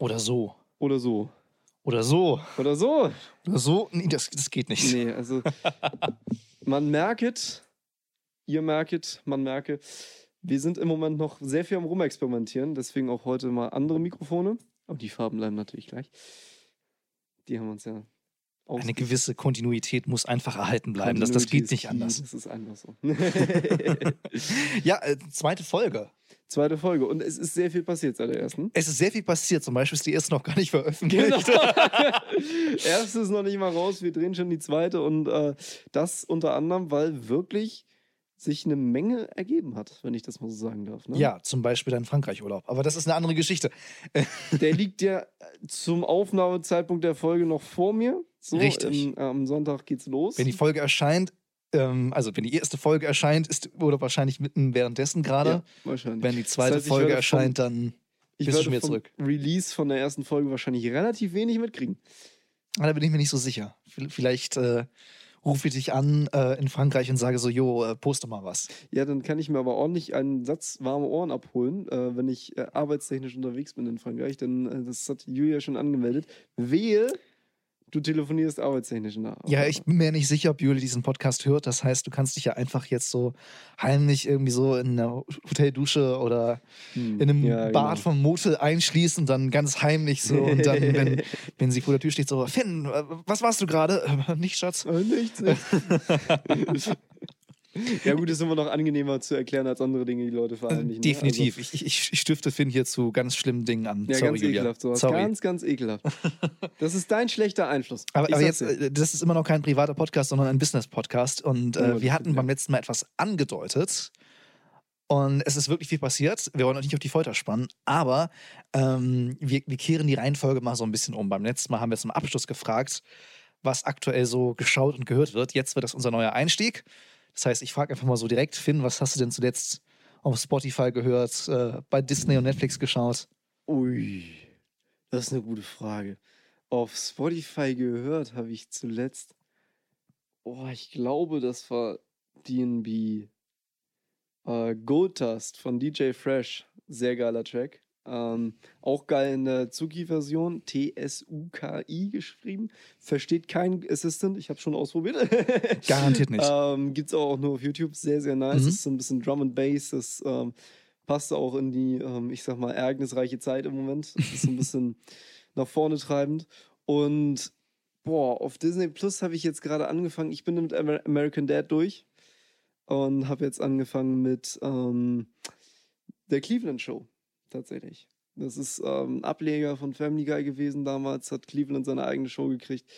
Oder so. Oder so. Oder so. Oder so. Oder so. Nee, das, das geht nicht. Nee, also man merket, ihr merket, man merke, wir sind im Moment noch sehr viel am Rumexperimentieren, deswegen auch heute mal andere Mikrofone. Aber die Farben bleiben natürlich gleich. Die haben uns ja Eine gewisse Kontinuität muss einfach erhalten bleiben. Das, das geht nicht anders. Das ist einfach so. Ja, äh, zweite Folge. Zweite Folge. Und es ist sehr viel passiert seit der ersten. Es ist sehr viel passiert. Zum Beispiel ist die erste noch gar nicht veröffentlicht. Genau. Erste ist noch nicht mal raus, wir drehen schon die zweite und äh, das unter anderem, weil wirklich sich eine Menge ergeben hat, wenn ich das mal so sagen darf. Ne? Ja, zum Beispiel dein Frankreich-Urlaub. Aber das ist eine andere Geschichte. Der liegt ja zum Aufnahmezeitpunkt der Folge noch vor mir. So, Richtig. Im, am Sonntag geht's los. Wenn die Folge erscheint, ähm, also wenn die erste Folge erscheint, ist oder wahrscheinlich mitten währenddessen gerade. ja, wahrscheinlich. Wenn die zweite Das heißt, Folge erscheint, dann ich bist du schon wieder vom zurück. Release von der ersten Folge wahrscheinlich relativ wenig mitkriegen. Ah, Da bin ich mir nicht so sicher. Vielleicht äh, rufe ich dich an äh, in Frankreich und sage so, jo, äh, poste mal was. Ja, dann kann ich mir aber ordentlich einen Satz warme Ohren abholen, äh, wenn ich äh, arbeitstechnisch unterwegs bin in Frankreich. Denn äh, das hat Julia schon angemeldet. Wehe, du telefonierst arbeitstechnisch nach. Ja, ich bin mir nicht sicher, ob Juli diesen Podcast hört. Das heißt, du kannst dich ja einfach jetzt so heimlich irgendwie so in einer Hoteldusche oder Hm, in einem ja, Bad genau. vom Motel einschließen und dann ganz heimlich so und dann, wenn, wenn sie vor der Tür steht, so, Finn, äh, was warst du gerade? Nicht, Schatz. Äh, nichts, nichts. ja, gut, ist immer noch angenehmer zu erklären als andere Dinge, die Leute verheimlichen. ne? Definitiv. Ich, ich, ich stifte Finn hier zu ganz schlimmen Dingen an. Also, ja, Sorry, ganz Julia. ekelhaft. Sowas. Sorry. Ganz, ganz ekelhaft. Das ist dein schlechter Einfluss. Aber, aber jetzt, dir. äh, das ist immer noch kein privater Podcast, sondern ein Business-Podcast. Und Ja, äh, das wir hatten stimmt, beim ja. letzten Mal etwas angedeutet. Und es ist wirklich viel passiert. Wir wollen euch nicht auf die Folter spannen, aber ähm, wir, wir kehren die Reihenfolge mal so ein bisschen um. Beim letzten Mal haben wir zum Abschluss gefragt, was aktuell so geschaut und gehört wird. Jetzt wird das unser neuer Einstieg. Das heißt, ich frage einfach mal so direkt, Finn, was hast du denn zuletzt auf Spotify gehört, äh, bei Disney und Netflix geschaut? Ui, das ist eine gute Frage. Auf Spotify gehört habe ich zuletzt. Oh, ich glaube, das war DB. Äh, Gold Dust von DJ Fresh. Sehr geiler Track. Ähm, auch geil in der Zuki-Version. T-S-U-K-I geschrieben. Versteht kein Assistant. Ich habe schon ausprobiert. Garantiert nicht. Ähm, Gibt es auch nur auf YouTube. Sehr, sehr nice. Mhm. Das ist so ein bisschen Drum and Bass. Das ähm, passt auch in die, ähm, ich sag mal, ereignisreiche Zeit im Moment. Das ist so ein bisschen nach vorne treibend. Und boah, auf Disney Plus habe ich jetzt gerade angefangen. Ich bin mit Amer American Dad durch und habe jetzt angefangen mit ähm, der Cleveland Show tatsächlich. Das ist ähm, ein Ableger von Family Guy gewesen damals, hat Cleveland seine eigene Show gekriegt,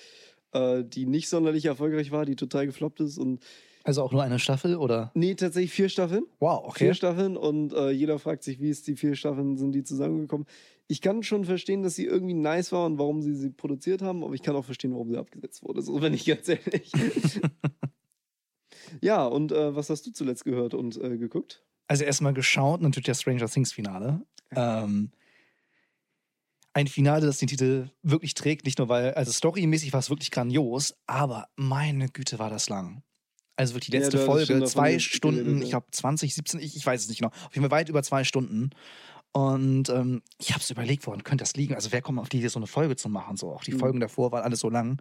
äh, die nicht sonderlich erfolgreich war, die total gefloppt ist. Und Also auch nur eine Staffel oder? nee, tatsächlich vier Staffeln. Wow, okay. Vier Staffeln und äh, jeder fragt sich, wie ist die vier Staffeln, sind die zusammengekommen. Ich kann schon verstehen, dass sie irgendwie nice war und warum sie sie produziert haben, aber ich kann auch verstehen, warum sie abgesetzt wurde, so wenn ich ganz ehrlich. ja, und äh, was hast du zuletzt gehört und äh, geguckt? Also erstmal geschaut, natürlich das Stranger Things Finale. Ähm, ein Finale, das den Titel wirklich trägt, nicht nur weil, also storymäßig war es wirklich grandios, aber meine Güte war das lang. Also wirklich die Ja, letzte schon Folge, zwei geredet, Stunden, ja. ich glaube 20, 17, ich, ich weiß es nicht genau. Auf jeden Fall weit über zwei Stunden. Und ähm, ich habe es überlegt, woran könnte das liegen? Also wer kommt auf die Idee, so eine Folge zu machen? So auch die Mhm. Folgen davor waren alles so lang,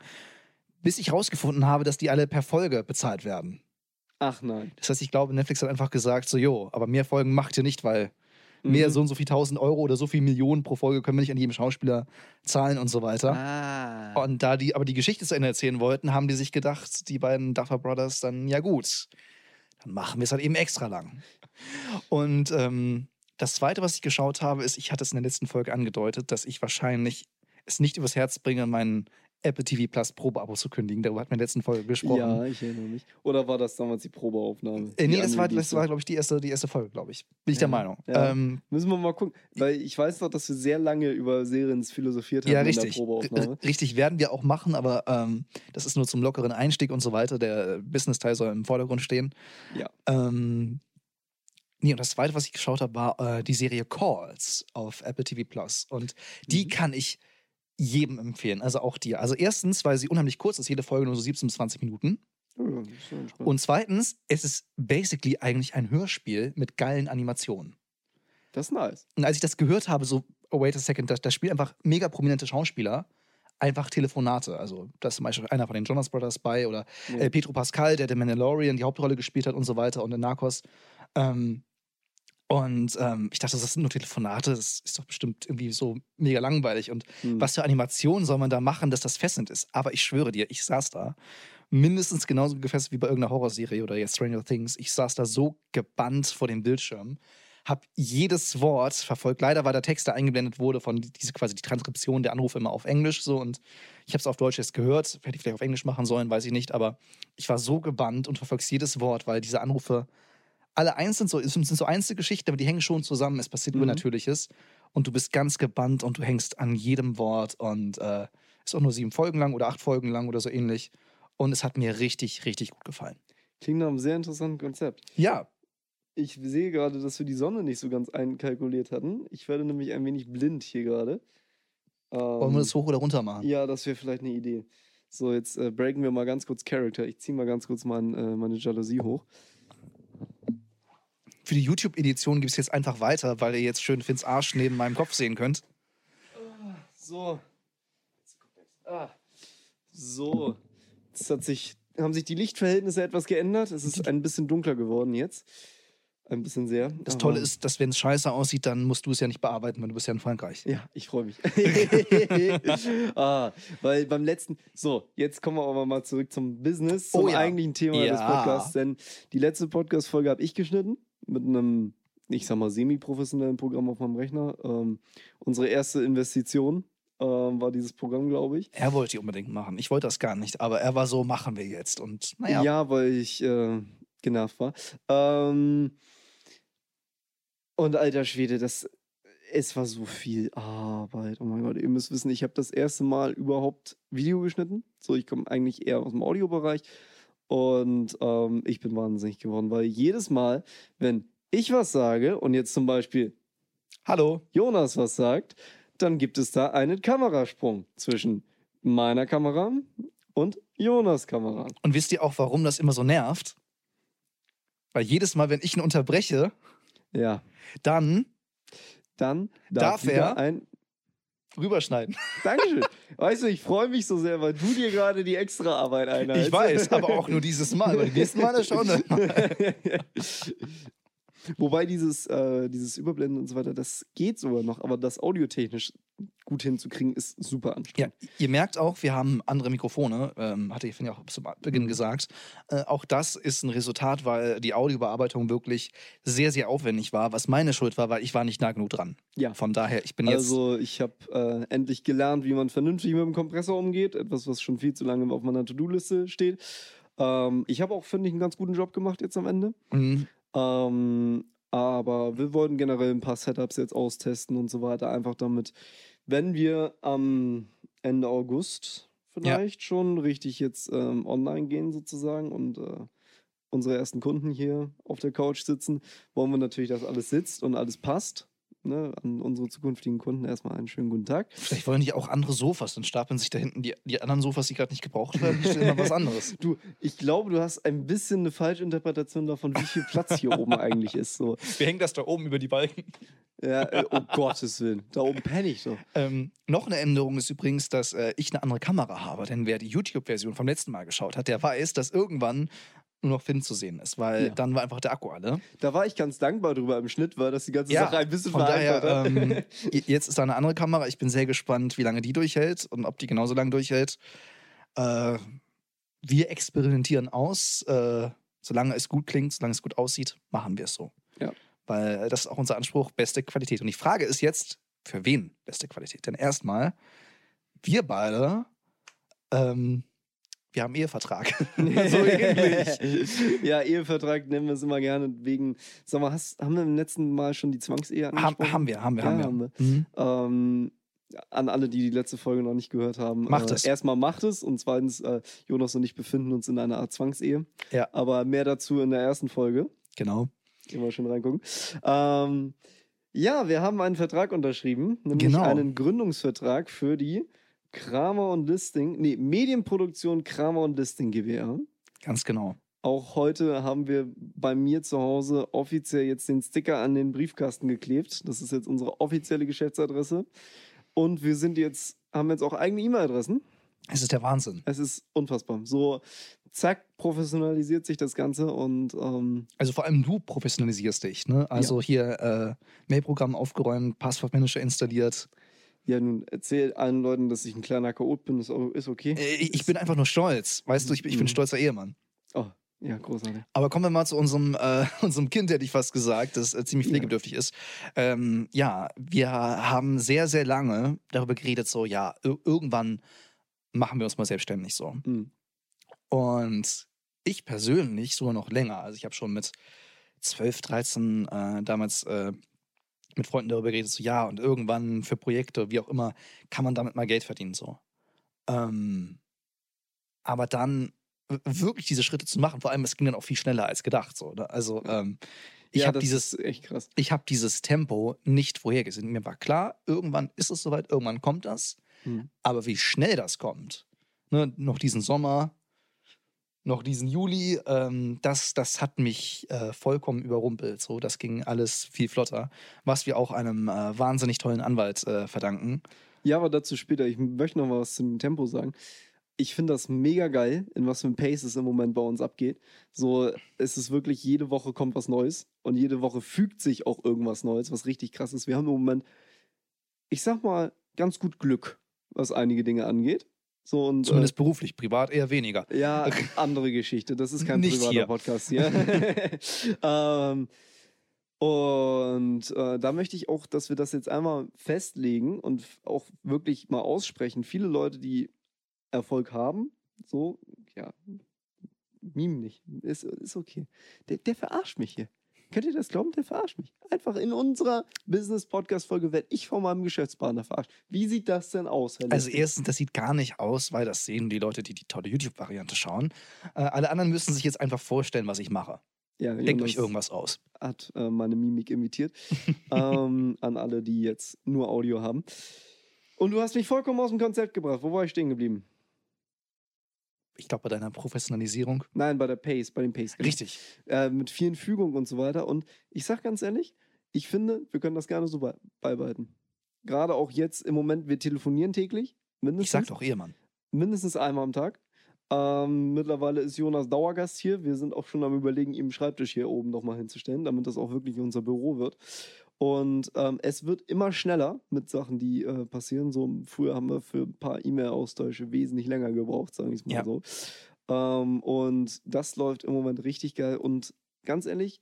bis ich rausgefunden habe, dass die alle per Folge bezahlt werden. Ach nein. Das heißt, ich glaube, Netflix hat einfach gesagt, so, jo, aber mehr Folgen macht ihr nicht, weil mehr Mhm. so und so viel tausend Euro oder so viel Millionen pro Folge können wir nicht an jedem Schauspieler zahlen und so weiter. Ah. Und da die aber die Geschichte zu Ende erzählen wollten, haben die sich gedacht, die beiden Duffer Brothers, dann ja gut, dann machen wir es halt eben extra lang. Und ähm, das Zweite, was ich geschaut habe, ist, ich hatte es in der letzten Folge angedeutet, dass ich wahrscheinlich es nicht übers Herz bringe, meinen Apple TV Plus Probeabo zu kündigen. Darüber hatten wir in der letzten Folge gesprochen. Ja, ich erinnere mich. Oder war das damals die Probeaufnahme? Äh, nee, das war, das war glaube ich, die erste, die erste Folge, glaube ich. Bin ich der Ja, Meinung. ja. Ähm, Müssen wir mal gucken. Weil ich weiß noch, dass wir sehr lange über Serien philosophiert haben ja, in richtig. der Probeaufnahme. R- Richtig, werden wir auch machen, aber ähm, das ist nur zum lockeren Einstieg und so weiter. Der Business-Teil soll im Vordergrund stehen. Ja. Ähm, nee, und das zweite, was ich geschaut habe, war äh, die Serie Calls auf Apple TV Plus. Und die Mhm. kann ich jedem empfehlen, also auch dir. Also erstens, weil sie unheimlich kurz ist, jede Folge nur so 17 bis 20 Minuten. Ja. Und zweitens, es ist basically eigentlich ein Hörspiel mit geilen Animationen. das ist nice. Und als ich das gehört habe, so oh, wait a second, da, spielen einfach mega prominente Schauspieler einfach Telefonate. Also da ist zum Beispiel einer von den Jonas Brothers bei oder Ja. äh, Pedro Pascal, der den Mandalorian die Hauptrolle gespielt hat und so weiter und in Narcos. Ähm, und ähm, ich dachte, das sind nur Telefonate, das ist doch bestimmt irgendwie so mega langweilig. Und Hm. was für Animationen soll man da machen, dass das fesselnd ist? Aber ich schwöre dir, ich saß da mindestens genauso gefesselt wie bei irgendeiner Horrorserie oder jetzt Stranger Things. Ich saß da so gebannt vor dem Bildschirm, habe jedes Wort verfolgt. Leider war der Text, der eingeblendet wurde, von die- diese quasi die Transkription der Anrufe immer auf Englisch so und ich habe es auf Deutsch jetzt gehört. Hätte ich vielleicht auf Englisch machen sollen, weiß ich nicht. Aber ich war so gebannt und verfolgst jedes Wort, weil diese Anrufe alle eins sind so, es sind so Einzelgeschichten, aber die hängen schon zusammen. Es passiert Mhm. Übernatürliches und du bist ganz gebannt und du hängst an jedem Wort und äh, ist auch nur sieben Folgen lang oder acht Folgen lang oder so ähnlich. Und es hat mir richtig, richtig gut gefallen. Klingt nach einem sehr interessanten Konzept. Ja, Ich sehe gerade, dass wir die Sonne nicht so ganz einkalkuliert hatten. Ich werde nämlich ein wenig blind hier gerade. wollen Ähm, wir das hoch oder runter machen? Ja, das wäre vielleicht eine Idee. So, jetzt äh, breaken wir mal ganz kurz Character. Ich ziehe mal ganz kurz mein, äh, meine Jalousie hoch. Für die YouTube-Edition gibt es jetzt einfach weiter, weil ihr jetzt schön Finns Arsch neben meinem Kopf sehen könnt. So. Ah. So. Jetzt hat sich, haben sich die Lichtverhältnisse etwas geändert. Es ist ein bisschen dunkler geworden jetzt. Ein bisschen sehr. Das Tolle ist, dass wenn es scheiße aussieht, dann musst du es ja nicht bearbeiten, weil du bist ja in Frankreich. Ja, ich freue mich. ah, weil beim letzten. So, jetzt kommen wir aber mal zurück zum Business, zum Oh ja. eigentlichen Thema des Ja. Podcasts. Denn die letzte Podcast-Folge habe ich geschnitten mit einem, ich sag mal, semi-professionellen Programm auf meinem Rechner. Ähm, unsere erste Investition ähm, war dieses Programm, glaube ich. Er wollte die unbedingt machen. Ich wollte das gar nicht, aber er war so, machen wir jetzt. Und naja, Ja, weil ich äh, genervt war. Ähm, und alter Schwede, das, es war so viel Arbeit. Oh mein Gott, ihr müsst wissen, ich habe das erste Mal überhaupt Video geschnitten. So, ich komme eigentlich eher aus dem Audiobereich. Und ähm, ich bin wahnsinnig geworden, weil jedes Mal, wenn ich was sage und jetzt zum Beispiel hallo. Jonas was sagt, dann gibt es da einen Kamerasprung zwischen meiner Kamera und Jonas Kamera. Und wisst ihr auch, warum das immer so nervt? Weil jedes Mal, wenn ich ihn unterbreche, Ja. dann Dann Darf darf, er? ein. Rüberschneiden. Dankeschön. weißt du, ich freue mich so sehr, weil du dir gerade die extra Arbeit einhältst. Ich weiß, aber auch nur dieses Mal. Weil die nächsten mal. Wobei dieses, äh, dieses Überblenden und so weiter, das geht sogar noch, aber das audiotechnisch gut hinzukriegen, ist super Ja, anstrengend. ihr merkt auch, wir haben andere Mikrofone, ähm, hatte ich finde ich auch zum Beginn gesagt. Äh, auch das ist ein Resultat, weil die Audiobearbeitung wirklich sehr, sehr aufwendig war, was meine Schuld war, weil ich war nicht nah genug dran. Ja. Von daher, ich bin jetzt. Also, ich habe äh, endlich gelernt, wie man vernünftig mit dem Kompressor umgeht. Etwas, was schon viel zu lange auf meiner To-Do-Liste steht. Ähm, ich habe auch, finde ich, einen ganz guten Job gemacht jetzt am Ende. Mhm. Ähm, aber wir wollten generell ein paar Setups jetzt austesten und so weiter. Einfach damit, wenn wir am Ende August vielleicht schon richtig jetzt ähm, online gehen sozusagen und äh, unsere ersten Kunden hier auf der Couch sitzen, wollen wir natürlich, dass alles sitzt und alles passt. Ne? An unsere zukünftigen Kunden erstmal einen schönen guten Tag. Vielleicht wollen die auch andere Sofas, dann stapeln sich da hinten die, die anderen Sofas, die gerade nicht gebraucht werden, die stellen mal was anderes. Du, ich glaube, du hast ein bisschen eine Falschinterpretation davon, wie viel Platz hier oben eigentlich ist. So. Wir hängen das da oben über die Balken. Ja, äh, um Gottes Willen. Da oben penne ich so. Ähm, noch eine Änderung ist übrigens, dass äh, ich eine andere Kamera habe. Denn wer die YouTube-Version vom letzten Mal geschaut hat, der weiß, dass irgendwann nur noch Finn zu sehen ist, weil Ja. dann war einfach der Akku alle. Da war ich ganz dankbar drüber im Schnitt, weil das die ganze Ja, Sache ein bisschen Von daher, vereinfacht hat. ähm, jetzt ist da eine andere Kamera. Ich bin sehr gespannt, wie lange die durchhält und ob die genauso lange durchhält. Äh, wir experimentieren aus. Äh, solange es gut klingt, solange es gut aussieht, machen wir es so. Ja. Weil das ist auch unser Anspruch, beste Qualität. Und die Frage ist jetzt, für wen beste Qualität? Denn erstmal, wir beide, ähm, wir haben Ehevertrag. so ähnlich. ja, Ehevertrag nennen wir es immer gerne wegen. Sag mal, hast, haben wir im letzten Mal schon die Zwangsehe Haben, angesprochen? haben wir, haben wir, haben wir. haben wir. Mhm. Ähm, an alle, die die letzte Folge noch nicht gehört haben. Macht äh, es. Erstmal macht es und zweitens, äh, Jonas und ich befinden uns in einer Art Zwangsehe. Ja. Aber mehr dazu in der ersten Folge. Genau. Gehen wir schon reingucken. Ähm, ja, wir haben einen Vertrag unterschrieben, nämlich Genau. einen Gründungsvertrag für die Kramer und Listing, nee, Medienproduktion Kramer und Listing GbR. Ganz genau. Auch heute haben wir bei mir zu Hause offiziell jetzt den Sticker an den Briefkasten geklebt. Das ist jetzt unsere offizielle Geschäftsadresse. Und wir sind jetzt, haben jetzt auch eigene E-Mail-Adressen. Es ist der Wahnsinn. Es ist unfassbar. So, zack, professionalisiert sich das Ganze und ähm, Also vor allem du professionalisierst dich, ne? Also hier äh, Mailprogramm aufgeräumt, Passwortmanager installiert. Ja, nun erzähl allen Leuten, dass ich ein kleiner Chaot bin, o- ist okay. Äh, ich, ich bin einfach nur stolz. Weißt du, ich, bin- ich bin Mhm. stolzer Ehemann. Oh, ja, großartig. Aber kommen wir mal zu unserem, äh, unserem Kind, hätte ich fast gesagt, das äh, ziemlich Ja. pflegebedürftig ist. Ähm, ja, wir haben sehr, sehr lange darüber geredet, so, ja, ir irgendwann machen wir uns mal selbstständig so. Mhm. Und ich persönlich sogar noch länger. Also ich habe schon mit 12, 13 äh, damals äh, mit Freunden darüber geredet, so ja, und irgendwann für Projekte, wie auch immer, kann man damit mal Geld verdienen. So. Ähm, aber dann wirklich diese Schritte zu machen, vor allem, es ging dann auch viel schneller als gedacht. So, ne? Also ähm, ich ja, habe dieses, ich habe dieses Tempo nicht vorhergesehen. Mir war klar, irgendwann ist es soweit, irgendwann kommt das. Mhm. Aber wie schnell das kommt, ne, noch diesen Sommer, noch diesen Juli, ähm, das, das hat mich äh, vollkommen überrumpelt. So, das ging alles viel flotter, was wir auch einem äh, wahnsinnig tollen Anwalt äh, verdanken. Ja, aber dazu später. Ich möchte noch mal was zum Tempo sagen. Ich finde das mega geil, in was für ein Pace es im Moment bei uns abgeht. So, es ist wirklich, jede Woche kommt was Neues und jede Woche fügt sich auch irgendwas Neues, was richtig krass ist. Wir haben im Moment, ich sag mal, ganz gut Glück, was einige Dinge angeht. So und Zumindest beruflich, privat eher weniger. äh, ja, andere Geschichte. Das ist kein Nicht privater hier. Podcast hier. ähm, und äh, da möchte ich auch, dass wir das jetzt einmal festlegen und auch wirklich mal aussprechen. Viele Leute, die Erfolg haben, so, ja, meme nicht. Ist, ist okay. Der, der verarscht mich hier. Könnt ihr das glauben? Der verarscht mich. Einfach in unserer Business-Podcast-Folge werde ich von meinem Geschäftspartner verarscht. Wie sieht das denn aus, Herr Also erstens, das sieht gar nicht aus, weil das sehen die Leute, die die tolle YouTube-Variante schauen. Äh, alle anderen müssen sich jetzt einfach vorstellen, was ich mache. ja, Denkt euch irgendwas aus. hat äh, meine Mimik imitiert. ähm, an alle, die jetzt nur Audio haben. Und du hast mich vollkommen aus dem Konzept gebracht. Wo war ich stehen geblieben? Ich glaube, bei deiner Professionalisierung. Nein, bei der Pace, bei dem Pace. Richtig. Äh, mit vielen Fügungen und so weiter. Und ich sag ganz ehrlich, ich finde, wir können das gerne so bei beibehalten. Gerade auch jetzt im Moment, wir telefonieren täglich. Mindestens. Ich sag doch Ehemann. mindestens einmal am Tag. Ähm, mittlerweile ist Jonas Dauergast hier. Wir sind auch schon am Überlegen, ihm einen Schreibtisch hier oben nochmal hinzustellen, damit das auch wirklich unser Büro wird. Und ähm, es wird immer schneller mit Sachen, die äh, passieren. So, früher haben wir für ein paar E-Mail-Austausche wesentlich länger gebraucht, sage ich es mal Ja. so. Ähm, und das läuft im Moment richtig geil. Und ganz ehrlich,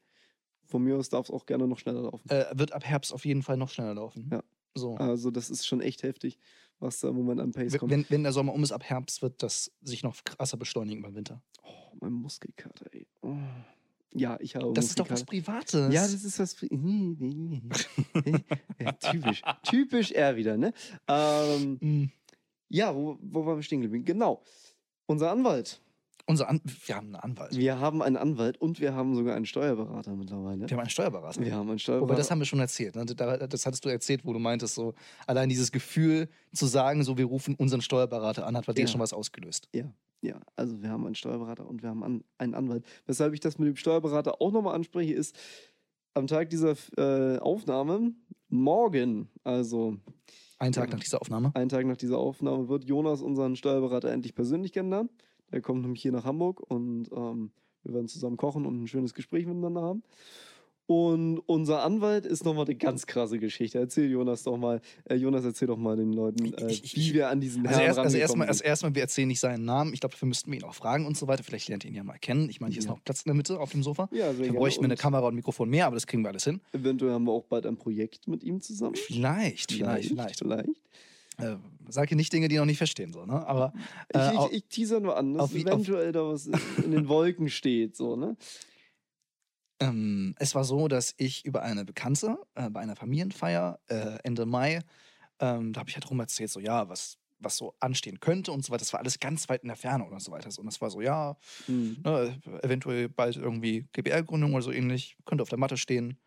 von mir aus darf es auch gerne noch schneller laufen. Äh, wird ab Herbst auf jeden Fall noch schneller laufen. Ja. So. Also, das ist schon echt heftig, was da im Moment an Pace Wenn- kommt. Wenn, wenn der Sommer um ist, ab Herbst wird das sich noch krasser beschleunigen den Winter. Oh, mein Muskelkater, ey. Oh. Ja, ich habe Das ist doch was. Privates. Ja, das ist was. typisch. typisch er wieder, ne? Ähm, Mm. ja, wo, wo waren wir stehen geblieben? Genau. Unser Anwalt. Unser An wir haben einen Anwalt. Wir haben einen Anwalt und wir haben sogar einen Steuerberater mittlerweile. Wir haben einen Steuerberater. Wir haben einen Wobei, Steuerberater. das haben wir schon erzählt. Ne? Da- Das hattest du erzählt, wo du meintest, so allein dieses Gefühl zu sagen, so wir rufen unseren Steuerberater an, hat bei dir Ja. schon was ausgelöst. Ja, also wir haben einen Steuerberater und wir haben an, einen Anwalt. Weshalb ich das mit dem Steuerberater auch nochmal anspreche, ist am Tag dieser äh, Aufnahme, morgen, also Einen Tag Ja. nach dieser Aufnahme. einen Tag nach dieser Aufnahme, wird Jonas unseren Steuerberater endlich persönlich kennenlernen. Der kommt nämlich hier nach Hamburg und ähm, wir werden zusammen kochen und ein schönes Gespräch miteinander haben. Und unser Anwalt ist nochmal eine ganz krasse Geschichte. Erzähl Jonas doch mal, äh, Jonas, erzähl doch mal den Leuten, äh, wie wir an diesen Also, Herrn erst, also erstmal, also erstmal, wir erzählen nicht seinen Namen. Ich glaube, dafür müssten wir ihn auch fragen und so weiter. Vielleicht lernt ihr ihn ja mal kennen. Ich meine, hier ist Ja. noch Platz in der Mitte auf dem Sofa. ja, sehr gerne. bräuchten wir eine Kamera und ein Mikrofon mehr, aber das kriegen wir alles hin. Eventuell haben wir auch bald ein Projekt mit ihm zusammen. Vielleicht, vielleicht, vielleicht. vielleicht. Äh, sag hier nicht Dinge, die noch nicht verstehen, so, ne? Aber Ich, Äh, au- ich, ich teaser nur an, dass auf wie- auf- eventuell da was in, den Wolken steht, so, ne? Ähm, es war so, dass ich über eine Bekannte äh, bei einer Familienfeier äh, Ende Mai, ähm, da habe ich halt rum erzählt, so ja, was, was so anstehen könnte und so weiter. Das war alles ganz weit in der Ferne oder so weiter. So, Und das war so, ja, Hm. ne, eventuell bald irgendwie GBR-Gründung oder so ähnlich, könnte auf der Matte stehen.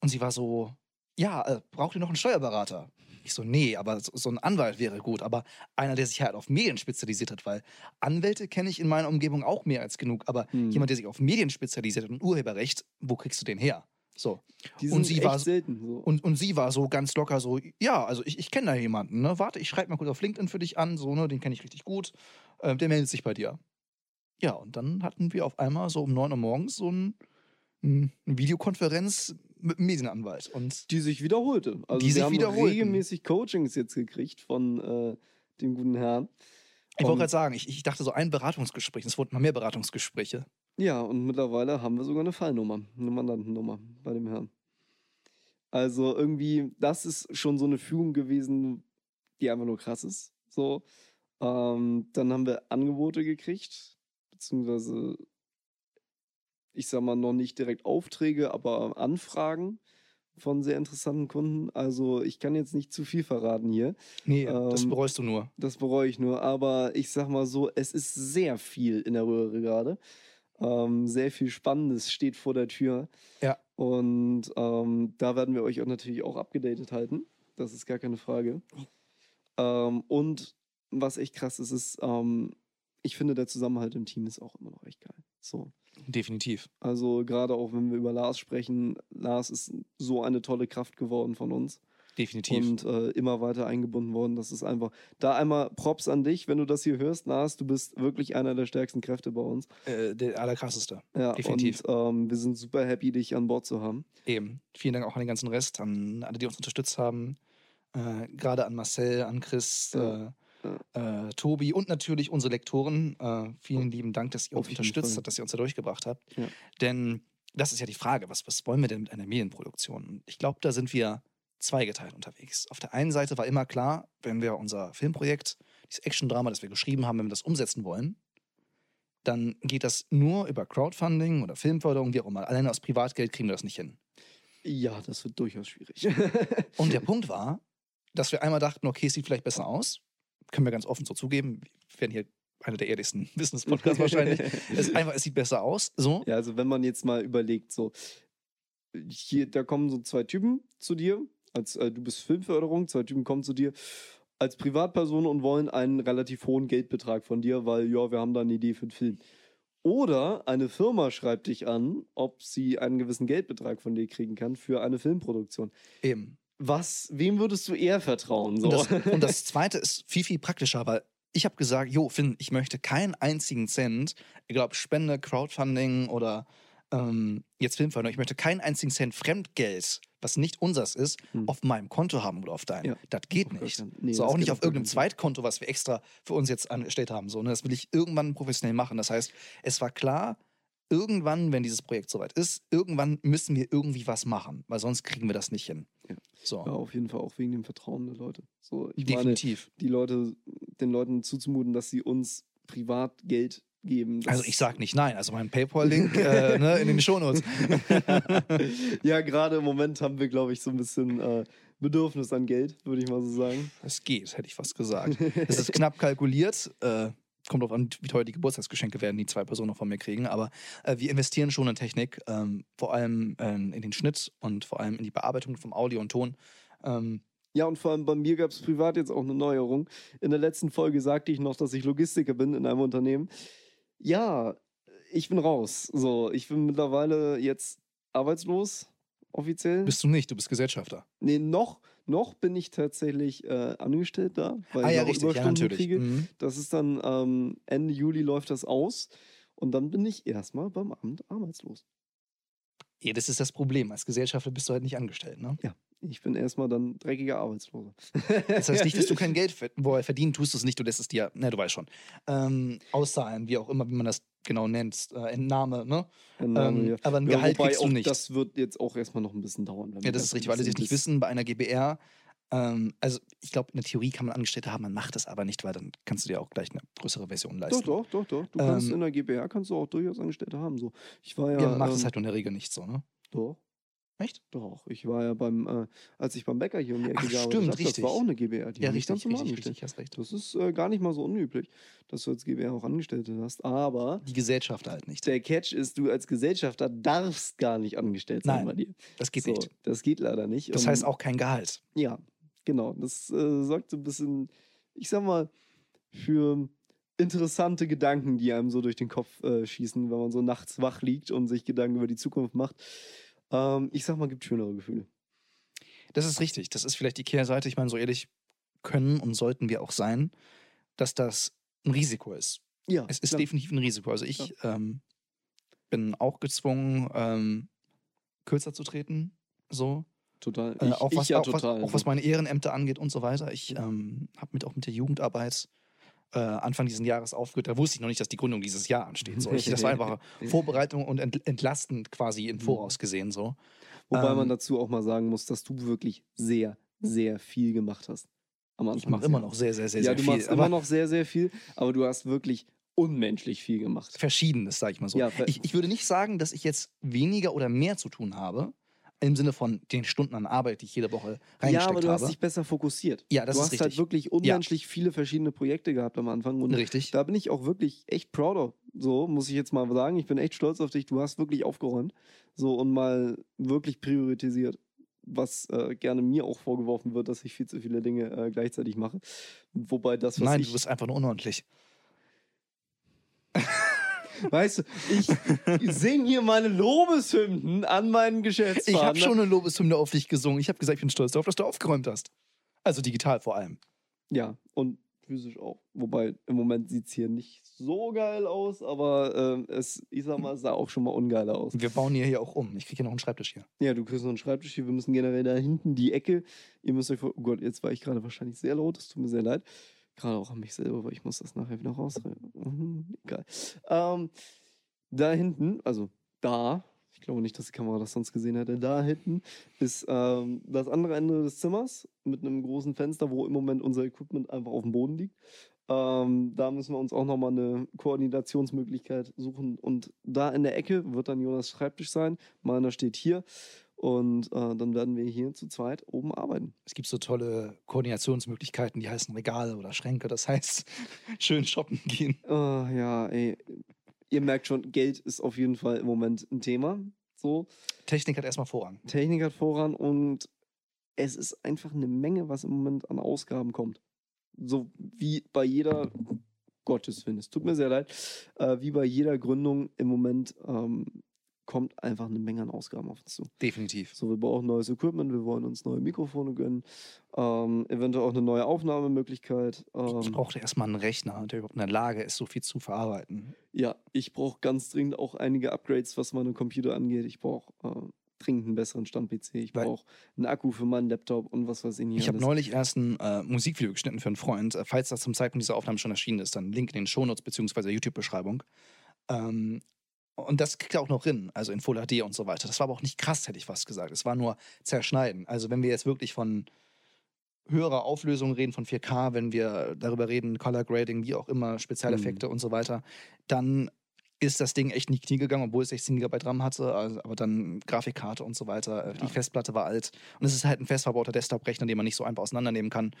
Und sie war so, ja, äh, braucht ihr noch einen Steuerberater? Ich so, nee, aber so, so ein Anwalt wäre gut. Aber einer, der sich halt auf Medien spezialisiert hat, weil Anwälte kenne ich in meiner Umgebung auch mehr als genug. Aber Hm. jemand, der sich auf Medien spezialisiert hat und Urheberrecht, wo kriegst du den her? So. Und sie war- selten so. Und, und sie war so ganz locker, so, ja, also ich, ich kenne da jemanden, ne? Warte, ich schreibe mal kurz auf LinkedIn für dich an, so, ne? Den kenne ich richtig gut. Ähm, der meldet sich bei dir. Ja, und dann hatten wir auf einmal so um 9 Uhr morgens so ein, ein, eine Videokonferenz mit einem Medienanwalt. Und die sich wiederholte. Also Die wir sich haben regelmäßig Coachings jetzt gekriegt von äh, dem guten Herrn. ich wollte gerade sagen, ich, ich dachte so ein Beratungsgespräch, es wurden mal mehr Beratungsgespräche. Ja, und mittlerweile haben wir sogar eine Fallnummer, eine Mandantennummer bei dem Herrn. Also irgendwie, das ist schon so eine Führung gewesen, die einfach nur krass ist. So, ähm, dann haben wir Angebote gekriegt, beziehungsweise, ich sag mal, noch nicht direkt Aufträge, aber Anfragen von sehr interessanten Kunden. Also ich kann jetzt nicht zu viel verraten hier. Nee, das Ähm, bereust du nur. Das bereue ich nur. Aber ich sag mal so, es ist sehr viel in der Röhre gerade. Ähm, sehr viel Spannendes steht vor der Tür. Ja. Und ähm, da werden wir euch auch natürlich auch abgedatet halten. Das ist gar keine Frage. Ähm, und was echt krass ist, ist, ähm, ich finde, der Zusammenhalt im Team ist auch immer noch echt geil. So. Definitiv. Also gerade auch wenn wir über Lars sprechen, Lars ist so eine tolle Kraft geworden von uns Definitiv. und äh, immer weiter eingebunden worden. Das ist einfach. Da einmal Props an dich, wenn du das hier hörst, Lars. Du bist wirklich einer der stärksten Kräfte bei uns. äh, der allerkrasseste. Ja, Definitiv. Und ähm, wir sind super happy, dich an Bord zu haben. Eben. Vielen Dank auch an den ganzen Rest, an alle, die uns unterstützt haben. Äh, Gerade an Marcel, an Chris, Ja, äh, Tobi und natürlich unsere Lektoren. Äh, vielen lieben Dank, dass ihr uns unterstützt Fall. habt, dass ihr uns da durchgebracht habt. Ja. Denn das ist ja die Frage, was, was wollen wir denn mit einer Medienproduktion? Ich glaube, da sind wir zweigeteilt unterwegs. Auf der einen Seite war immer klar, wenn wir unser Filmprojekt, dieses Action-Drama, das wir geschrieben haben, wenn wir das umsetzen wollen, dann geht das nur über Crowdfunding oder Filmförderung, wie auch immer. Alleine aus Privatgeld kriegen wir das nicht hin. Ja, das wird durchaus schwierig. Und der Punkt war, dass wir einmal dachten, okay, es sieht vielleicht besser aus. Können wir ganz offen so zugeben. Wir werden hier einer der ehrlichsten Business-Podcasts wahrscheinlich. es, einfach, es sieht besser aus. So. ja, also wenn man jetzt mal überlegt, so, hier, da kommen so zwei Typen zu dir, als äh, du bist Filmförderung, zwei Typen kommen zu dir als Privatperson und wollen einen relativ hohen Geldbetrag von dir, weil ja, wir haben da eine Idee für einen Film. Oder eine Firma schreibt dich an, ob sie einen gewissen Geldbetrag von dir kriegen kann für eine Filmproduktion. Eben. Was, wem würdest du eher vertrauen? So? Und, das, und das Zweite ist viel, viel praktischer, weil ich habe gesagt, jo, Finn, ich möchte keinen einzigen Cent, egal ob Spende, Crowdfunding oder ähm, jetzt Filmförderung, ich möchte keinen einzigen Cent Fremdgeld, was nicht unseres ist, Hm. auf meinem Konto haben oder auf deinem. Ja. Das geht gar nicht. nee, so auch nicht auf irgendeinem Fall. Zweitkonto, was wir extra für uns jetzt angestellt haben. So, ne? Das will ich irgendwann professionell machen. Das heißt, es war klar, irgendwann, wenn dieses Projekt soweit ist, irgendwann müssen wir irgendwie was machen, weil sonst kriegen wir das nicht hin. Ja. So, Ja, auf jeden Fall auch wegen dem Vertrauen der Leute. So, ich meine, definitiv. die Leute, den Leuten zuzumuten, dass sie uns privat Geld geben. Also ich sag nicht nein. Also mein PayPal-Link äh, ne, in den Shownotes. ja, gerade im Moment haben wir, glaube ich, so ein bisschen äh, Bedürfnis an Geld, würde ich mal so sagen. Es geht, hätte ich fast gesagt. Es ist knapp kalkuliert. Äh, kommt drauf an, wie teuer die Geburtstagsgeschenke werden, die zwei Personen von mir kriegen. Aber äh, wir investieren schon in Technik, ähm, vor allem ähm, in den Schnitt und vor allem in die Bearbeitung vom Audio und Ton. Ähm, Ja, und vor allem bei mir gab es privat jetzt auch eine Neuerung. In der letzten Folge sagte ich noch, dass ich Logistiker bin in einem Unternehmen. Ja, ich bin raus. So, ich bin mittlerweile jetzt arbeitslos, offiziell. bist du nicht, du bist Gesellschafter. Nee, noch, noch bin ich tatsächlich äh, angestellt da, weil ah ich ja, auch richtig, ja, Überstunden natürlich. kriege. Mhm. Das ist dann ähm, Ende Juli läuft das aus und dann bin ich erstmal beim Amt arbeitslos. Ja, das ist das Problem. Als Gesellschafter bist du halt nicht angestellt. Ne? Ich bin erstmal dann dreckiger Arbeitsloser. Das heißt nicht, dass du kein Geld verdienen tust du es nicht, du lässt es dir, ne, du weißt schon, ähm, auszahlen, wie auch immer, wie man das genau nennt, äh, Entnahme, ne? Entnahme, Ähm, ja. aber ein Ja, Gehalt kriegst du nicht. Das wird jetzt auch erstmal noch ein bisschen dauern. wenn Ja, das ist richtig, weil die es nicht wissen, bei einer GBR, ähm, also ich glaube, in der Theorie kann man Angestellte haben, man macht es aber nicht, weil dann kannst du dir auch gleich eine größere Version leisten. Doch, doch, doch, doch. Du kannst Ähm, in der GBR kannst du auch durchaus Angestellte haben. So. Ich war ja. Ja, man macht ähm, es halt nur in der Regel nicht so, ne? Doch, Echt? doch. Ich war ja beim, äh, als ich beim Bäcker hier um die Ecke Ach, gearbeitet stimmt, habe, das richtig. war auch eine GBR. Die ja, richtig, ganz normal richtig, richtig, hast recht. Das ist äh, gar nicht mal so unüblich, dass du als GBR auch Angestellte hast. Aber Die Gesellschaft halt nicht. der Catch ist, du als Gesellschafter darfst gar nicht angestellt sein Nein, bei dir. Das geht so, nicht. Das geht leider nicht. Das heißt auch kein Gehalt. Ja, Genau, das äh, sorgt so ein bisschen, ich sag mal, für interessante Gedanken, die einem so durch den Kopf äh, schießen, wenn man so nachts wach liegt und sich Gedanken über die Zukunft macht. Ähm, ich sag mal, gibt schönere Gefühle. Das ist richtig. Das ist vielleicht die Kehrseite. Ich meine, so ehrlich können und sollten wir auch sein, dass das ein Risiko ist. Ja, Es ist klar. definitiv ein Risiko. Also ich ähm, bin auch gezwungen, ähm, kürzer zu treten. So. total. Äh, Ich, auch, ich was, ja auch, total. Was, auch was meine Ehrenämter angeht und so weiter. Ich ähm, habe mit auch mit der Jugendarbeit äh, Anfang dieses Jahres aufgehört. Da wusste ich noch nicht, dass die Gründung dieses Jahr ansteht. So. Ich, das war einfach Vorbereitung und ent, entlastend quasi im Voraus gesehen. So. Wobei ähm, man dazu auch mal sagen muss, dass du wirklich sehr, sehr viel gemacht hast. Ich mache immer noch sehr, sehr, sehr, ja, sehr du viel. machst aber immer noch sehr, sehr viel, aber du hast wirklich unmenschlich viel gemacht. Verschiedenes, sage ich mal so. Ja, ich, ich würde nicht sagen, dass ich jetzt weniger oder mehr zu tun habe, im Sinne von den Stunden an Arbeit, die ich jede Woche reingesteckt Ja, aber du habe. hast dich besser fokussiert. Ja, das du ist hast richtig. halt wirklich unmenschlich viele verschiedene Projekte gehabt am Anfang und Richtig. da bin ich auch wirklich echt proud of. So, muss ich jetzt mal sagen. Ich bin echt stolz auf dich. Du hast wirklich aufgeräumt. So und mal wirklich priorisiert. Was äh, gerne mir auch vorgeworfen wird, dass ich viel zu viele Dinge äh, gleichzeitig mache. Wobei das, was Nein, ich. du bist einfach nur unordentlich. Weißt du, ich singe hier meine Lobeshymnen an meinen Ich Geschäftspartner. habe schon eine Lobeshymne auf dich gesungen. Ich habe gesagt, ich bin stolz darauf, dass du aufgeräumt hast. Also digital vor allem. Ja, und physisch auch. Wobei im Moment sieht es hier nicht so geil aus, aber ähm, es, ich sag mal, es sah auch schon mal ungeiler aus. Wir bauen hier, hier auch um. Ich kriege hier noch einen Schreibtisch hier. Ja, du kriegst noch einen Schreibtisch hier. Wir müssen generell da hinten die Ecke. Ihr müsst euch vor. Oh Gott, jetzt war ich gerade wahrscheinlich sehr laut. Es tut mir sehr leid. Gerade auch an mich selber, weil ich muss das nachher wieder rausreden. Egal. Ähm, da hinten, also da, ich glaube nicht, dass die Kamera das sonst gesehen hätte, da hinten ist ähm, das andere Ende des Zimmers mit einem großen Fenster, wo im Moment unser Equipment einfach auf dem Boden liegt. Ähm, da müssen wir uns auch nochmal eine Koordinationsmöglichkeit suchen. Und da in der Ecke wird dann Jonas Schreibtisch sein. Meiner steht hier. Und äh, dann werden wir hier zu zweit oben arbeiten. Es gibt so tolle Koordinationsmöglichkeiten, die heißen Regale oder Schränke. Das heißt, schön shoppen gehen. Äh, ja, ey. Ihr merkt schon, Geld ist auf jeden Fall im Moment ein Thema. So, Technik hat erstmal Vorrang. Technik hat voran und es ist einfach eine Menge, was im Moment an Ausgaben kommt. So wie bei jeder, Gottes Willen, es tut mir sehr leid, äh, wie bei jeder Gründung im Moment ähm, kommt einfach eine Menge an Ausgaben auf uns zu. Definitiv. So, wir brauchen neues Equipment, wir wollen uns neue Mikrofone gönnen, ähm, eventuell auch eine neue Aufnahmemöglichkeit. Ich Ähm, brauchte erstmal einen Rechner, der überhaupt in der Lage ist, so viel zu verarbeiten. ja, ich brauche ganz dringend auch einige Upgrades, was meine Computer angeht. Ich brauche äh, dringend einen besseren Stand-PC. Ich brauche einen Akku für meinen Laptop und was weiß ich nicht. Ich habe neulich erst ein äh, Musikvideo geschnitten für einen Freund. Äh, falls das zum Zeitpunkt dieser Aufnahme schon erschienen ist, dann Link in den Shownotes bzw. YouTube-Beschreibung. Ähm, und das kriegt er auch noch hin, also in Full HD und so weiter. Das war aber auch nicht krass, hätte ich fast gesagt. Es war nur zerschneiden. Also wenn wir jetzt wirklich von höherer Auflösung reden, von 4K, wenn wir darüber reden, Color Grading, wie auch immer, Spezialeffekte und so weiter, dann ist das Ding echt in die Knie gegangen, obwohl es 16 GB RAM hatte, also, aber dann Grafikkarte und so weiter. äh, Die Ja. Festplatte war alt. Und es ist halt ein fest verbauter Desktop-Rechner, den man nicht so einfach auseinandernehmen kann.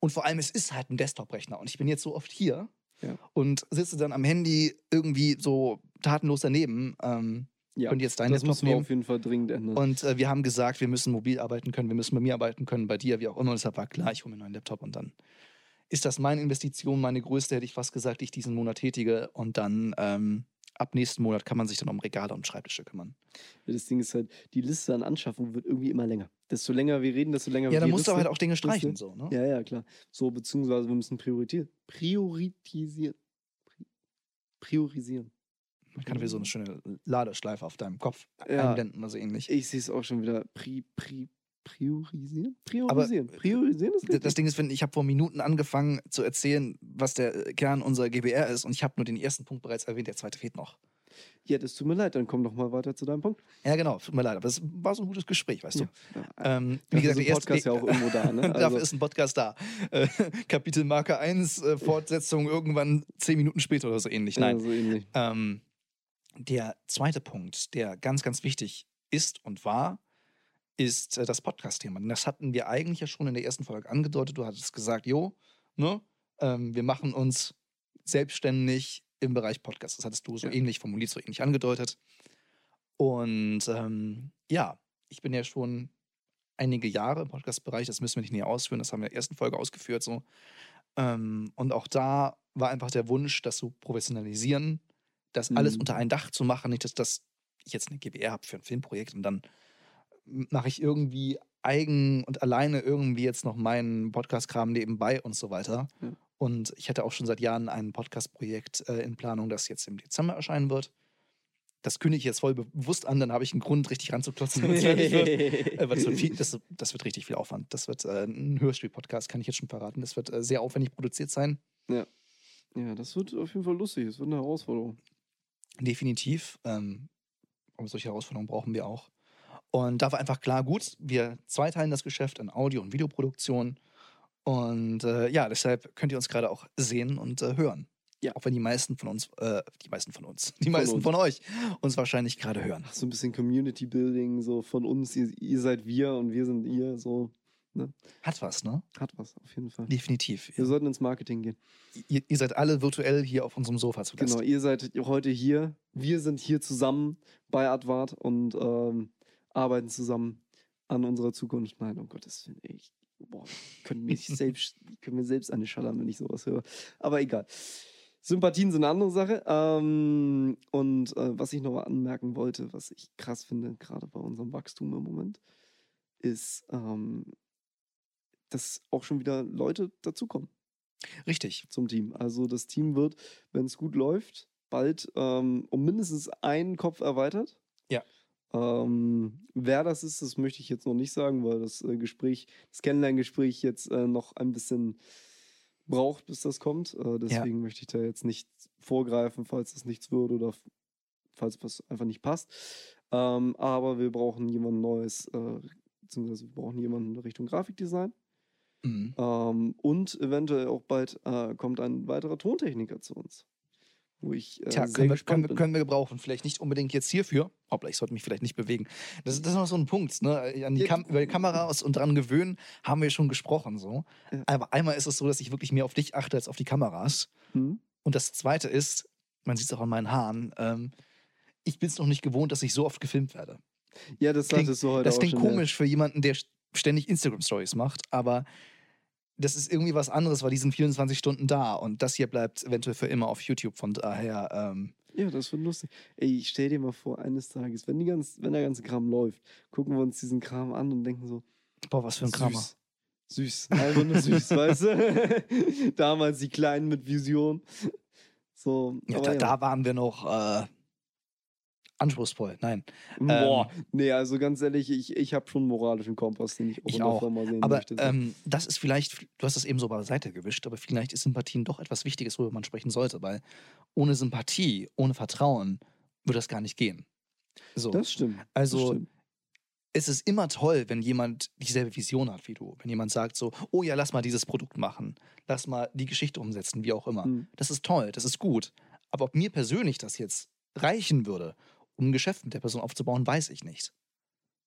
Und vor allem, es ist halt ein Desktop-Rechner. Und ich bin jetzt so oft hier Ja. und sitze dann am Handy irgendwie so tatenlos daneben. Ähm, Ja, könnte jetzt deinen das Laptop nehmen. auf jeden Fall dringend ändern. Und äh, wir haben gesagt, wir müssen mobil arbeiten können, wir müssen bei mir arbeiten können, bei dir, wie auch immer. Und deshalb war klar, ich hole mir einen neuen Laptop und dann ist das meine Investition, meine größte, hätte ich fast gesagt, die ich diesen Monat tätige. Und dann ähm, ab nächsten Monat kann man sich dann um Regale und Schreibtische kümmern. das Ding ist halt, die Liste an Anschaffungen wird irgendwie immer länger. Desto länger wir reden, desto länger Ja, wird da die musst du Liste. aber halt auch Dinge Liste. streichen, so, ne? Ja, ja, klar. So, beziehungsweise wir müssen priorisieren. Priorisieren. Pri- Priorisieren. Man kann wieder so eine schöne Ladeschleife auf deinem Kopf Ja. einblenden oder so ähnlich. Ich sehe es auch schon wieder. Pri, pri, priorisieren? Priorisieren. priorisieren ist richtig. Das Ding ist, wenn ich habe vor Minuten angefangen zu erzählen, was der äh, Kern unserer GBR ist und ich habe nur den ersten Punkt bereits erwähnt, der zweite fehlt noch. Ja, das tut mir leid, dann komm doch mal weiter zu deinem Punkt. Ja, genau, tut mir leid, aber es war so ein gutes Gespräch, weißt du. Ja. Ähm, Dafür wie gesagt, ist der ein Podcast ja auch irgendwo da, ne? Dafür Also, ist ein Podcast da. Äh, Kapitelmarke 1, äh, Fortsetzung irgendwann zehn Minuten später oder so ähnlich. Nein. Ja, so ähnlich. Ähm, der zweite Punkt, der ganz, ganz wichtig ist und war, ist äh, das Podcast-Thema. Das hatten wir eigentlich ja schon in der ersten Folge angedeutet. Du hattest gesagt, jo, ne, ähm, wir machen uns selbstständig im Bereich Podcast. Das hattest du so Ja. ähnlich formuliert, so ähnlich angedeutet. Und ähm, ja, ich bin ja schon einige Jahre im Podcast-Bereich, das müssen wir nicht näher ausführen, das haben wir in der ersten Folge ausgeführt so. Ähm, und auch da war einfach der Wunsch, das zu professionalisieren, das alles Mhm. unter ein Dach zu machen, nicht, dass, dass ich jetzt eine GBR habe für ein Filmprojekt und dann mache ich irgendwie eigen und alleine irgendwie jetzt noch meinen Podcast-Kram nebenbei und so weiter. Ja. Und ich hatte auch schon seit Jahren ein Podcast-Projekt äh, in Planung, das jetzt im Dezember erscheinen wird. Das kündige ich jetzt voll bewusst an, dann habe ich einen Grund, richtig ranzuklotzen. Äh, das, wird viel, das, das wird richtig viel Aufwand. Das wird äh, ein Hörspiel-Podcast, kann ich jetzt schon verraten. Das wird äh, sehr aufwendig produziert sein. ja, das wird auf jeden Fall lustig. Es wird eine Herausforderung. Definitiv. Ähm, aber solche Herausforderungen brauchen wir auch. Und da war einfach klar, gut, wir zweiteilen das Geschäft in Audio- und Videoproduktion. Und äh, ja, deshalb könnt ihr uns gerade auch sehen und äh, hören. Ja. Auch wenn die meisten von uns, äh, die meisten von uns, die meisten uns. von euch uns wahrscheinlich gerade hören. So ein bisschen Community Building, so von uns, ihr, ihr seid wir und wir sind ihr, so. Hat was, ne? Hat was, auf jeden Fall. Definitiv. Wir sollten ins Marketing gehen. Ihr, ihr seid alle virtuell hier auf unserem Sofa zu Gast. Genau, ihr seid heute hier. Wir sind hier zusammen bei Advart und ähm, arbeiten zusammen an unserer Zukunft. Nein, um Gottes Willen, ey, ich boah, können mir selbst, können mir selbst eine schallern, wenn ich sowas höre. Aber egal. Sympathien sind eine andere Sache. Ähm, und äh, was ich noch mal anmerken wollte, was ich krass finde, gerade bei unserem Wachstum im Moment, ist, ähm, dass auch schon wieder Leute dazukommen Richtig. zum Team. Also das Team wird, wenn es gut läuft, bald ähm, um mindestens einen Kopf erweitert. Ja. Ähm, wer das ist, das möchte ich jetzt noch nicht sagen, weil das äh, Gespräch, das Kennenlerngespräch jetzt äh, noch ein bisschen braucht, bis das kommt. Äh, deswegen möchte ich da jetzt nicht vorgreifen, falls das nichts wird oder falls was einfach nicht passt. Ähm, aber wir brauchen jemand Neues, äh, beziehungsweise wir brauchen jemanden in Richtung Grafikdesign. Mhm. Ähm, und eventuell auch bald äh, kommt ein weiterer Tontechniker zu uns. Wo ich äh, Tja, können wir, können, wir, können wir gebrauchen. Vielleicht nicht unbedingt jetzt hierfür. Hoppla, ich sollte mich vielleicht nicht bewegen. Das, ist- das ist noch so ein Punkt. Ne? An die Kam über die Kamera und dran gewöhnen haben wir schon gesprochen. So. Ja. Aber einmal ist es so, dass ich wirklich mehr auf dich achte als auf die Kameras. Hm? Und das Zweite ist, man sieht es auch an meinen Haaren, ähm, ich bin es noch nicht gewohnt, dass ich so oft gefilmt werde. Ja, das Klingt- du heute Das klingt schon. ja. komisch für jemanden, der ständig Instagram-Stories macht, aber das ist irgendwie was anderes, weil die sind 24 Stunden da und das hier bleibt eventuell für immer auf YouTube. Von daher, ähm, Ja, das wird lustig. Ey, ich stell dir mal vor, eines Tages, wenn, die ganz, wenn der ganze Kram läuft, gucken wir uns diesen Kram an und denken so, boah, was für ein Kramer. süß. Süß. Einfach nur süß, weißt du? Damals die Kleinen mit Vision. So, Ja, da, ja. da waren wir noch äh, anspruchsvoll. Nein. Boah, nee, also ganz ehrlich, ich, ich habe schon einen moralischen Kompass, den ich auch Ich auch. Firma sehen Aber möchte. ähm, das ist vielleicht, du hast das eben so beiseite gewischt, aber vielleicht ist Sympathien doch etwas Wichtiges, worüber man sprechen sollte, weil ohne Sympathie, ohne Vertrauen würde das gar nicht gehen. So. das stimmt. also, das stimmt. es ist immer toll, wenn jemand dieselbe Vision hat wie du. Wenn jemand sagt so, oh ja, lass mal dieses Produkt machen, lass mal die Geschichte umsetzen, wie auch immer. Hm. Das ist toll, das ist gut. Aber ob mir persönlich das jetzt reichen würde, um ein Geschäft mit der Person aufzubauen, weiß ich nicht.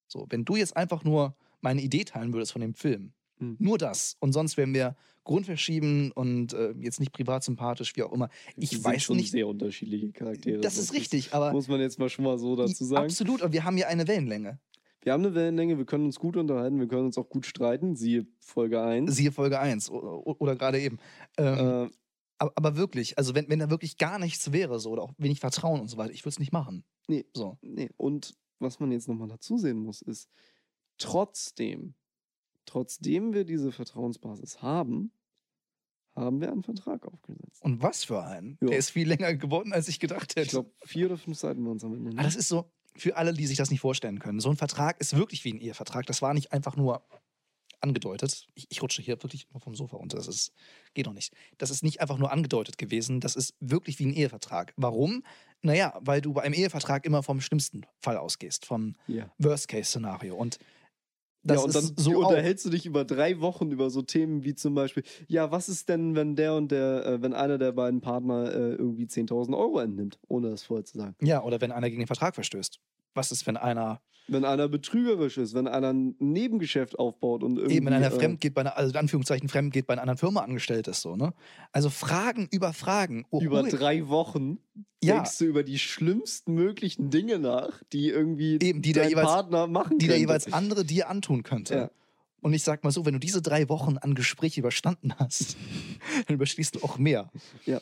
So, wenn du jetzt einfach nur meine Idee teilen würdest von dem Film, Hm. nur das und sonst wären wir grundverschieben und äh, jetzt nicht privat sympathisch, wie auch immer. Ich sind weiß schon nicht. sehr unterschiedliche Charaktere. Das ist richtig, aber Muss man jetzt mal schon mal so dazu sagen. absolut, aber wir haben hier eine Wellenlänge. Wir haben eine Wellenlänge, wir können uns gut unterhalten, wir können uns auch gut streiten. Siehe Folge 1. Siehe Folge 1 oder, oder gerade eben. Ähm, Äh, aber, aber wirklich, also wenn, wenn da wirklich gar nichts wäre, so, oder auch wenig Vertrauen und so weiter, ich würde es nicht machen. Nee. So. nee. Und was man jetzt nochmal dazu sehen muss, ist, trotzdem, trotzdem wir diese Vertrauensbasis haben, haben wir einen Vertrag aufgesetzt. Und was für einen? Ja. Der ist viel länger geworden, als ich gedacht hätte. Ich glaube, vier oder fünf Seiten waren es am Ende. ne? Aber das ist so, für alle, die sich das nicht vorstellen können, so ein Vertrag ist wirklich wie ein Ehevertrag. Das war nicht einfach nur angedeutet. Ich, ich rutsche hier wirklich nur vom Sofa runter. Das ist, geht doch nicht. Das ist nicht einfach nur angedeutet gewesen. Das ist wirklich wie ein Ehevertrag. Warum? Naja, weil du bei einem Ehevertrag immer vom schlimmsten Fall ausgehst, vom ja. Worst-Case-Szenario. Und das ja, und dann so auch. unterhältst du dich über drei Wochen über so Themen wie zum Beispiel, ja, was ist denn, wenn der und der, äh, wenn einer der beiden Partner äh, irgendwie 10.000 Euro entnimmt, ohne das vorher zu sagen? Ja, oder wenn einer gegen den Vertrag verstößt. Was ist, wenn einer Wenn einer betrügerisch ist, wenn einer ein Nebengeschäft aufbaut und irgendwie. eben wenn einer äh, fremd geht bei einer, also in Anführungszeichen fremd geht bei einer anderen Firma angestellt ist, so, ne? Also Fragen über Fragen. Oh, über oh, drei Wochen Ja. denkst du über die schlimmsten möglichen Dinge nach, die irgendwie Eben, die der dein jeweils- Partner machen die der könnte. jeweils andere dir antun könnte. Ja. Und ich sag mal so, wenn du diese drei Wochen an Gespräch überstanden hast, dann überstehst du auch mehr. Ja.